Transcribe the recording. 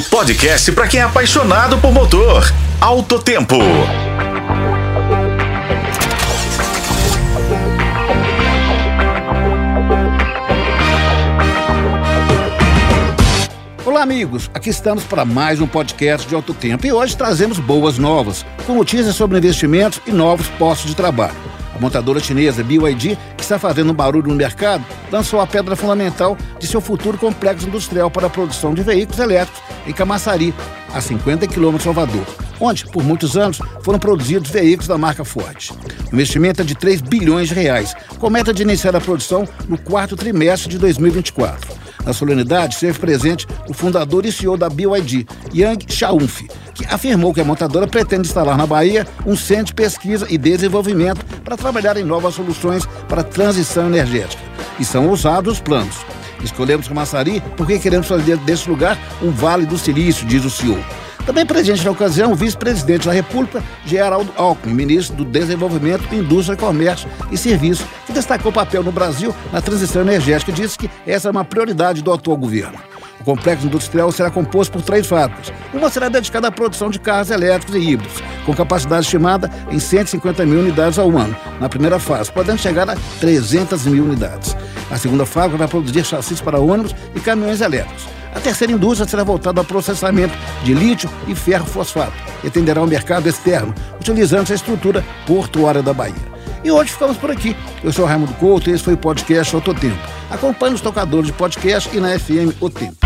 O podcast para quem é apaixonado por motor. Alto Tempo. Olá, amigos. Aqui estamos para mais um podcast de Alto Tempo e hoje trazemos boas novas, com notícias sobre investimentos e novos postos de trabalho. Montadora chinesa BYD, que está fazendo um barulho no mercado, lançou a pedra fundamental de seu futuro complexo industrial para a produção de veículos elétricos em Camaçari, a 50 quilômetros de Salvador, onde, por muitos anos, foram produzidos veículos da marca Ford. O investimento é de 3 bilhões de reais, com meta de iniciar a produção no quarto trimestre de 2024. Na solenidade, esteve presente o fundador e CEO da BYD, Yang Chaunfi, que afirmou que a montadora pretende instalar na Bahia um centro de pesquisa e desenvolvimento para trabalhar em novas soluções para a transição energética. E são ousados os planos. Escolhemos Camaçari porque queremos fazer desse lugar um vale do silício, diz o CEO. Também presente na ocasião, o vice-presidente da República, Geraldo Alckmin, ministro do Desenvolvimento, Indústria, Comércio e Serviços, que destacou o papel no Brasil na transição energética e disse que essa é uma prioridade do atual governo. O complexo industrial será composto por três fábricas. Uma será dedicada à produção de carros elétricos e híbridos, com capacidade estimada em 150 mil unidades ao ano, na primeira fase, podendo chegar a 300 mil unidades. A segunda fábrica vai produzir chassis para ônibus e caminhões elétricos. A terceira indústria será voltada ao processamento de lítio e ferro fosfato e atenderá ao mercado externo, utilizando essa estrutura portuária da Bahia. E hoje ficamos por aqui. Eu sou Raimundo Couto e esse foi o podcast Outro Tempo. Acompanhe os tocadores de podcast e na FM O Tempo.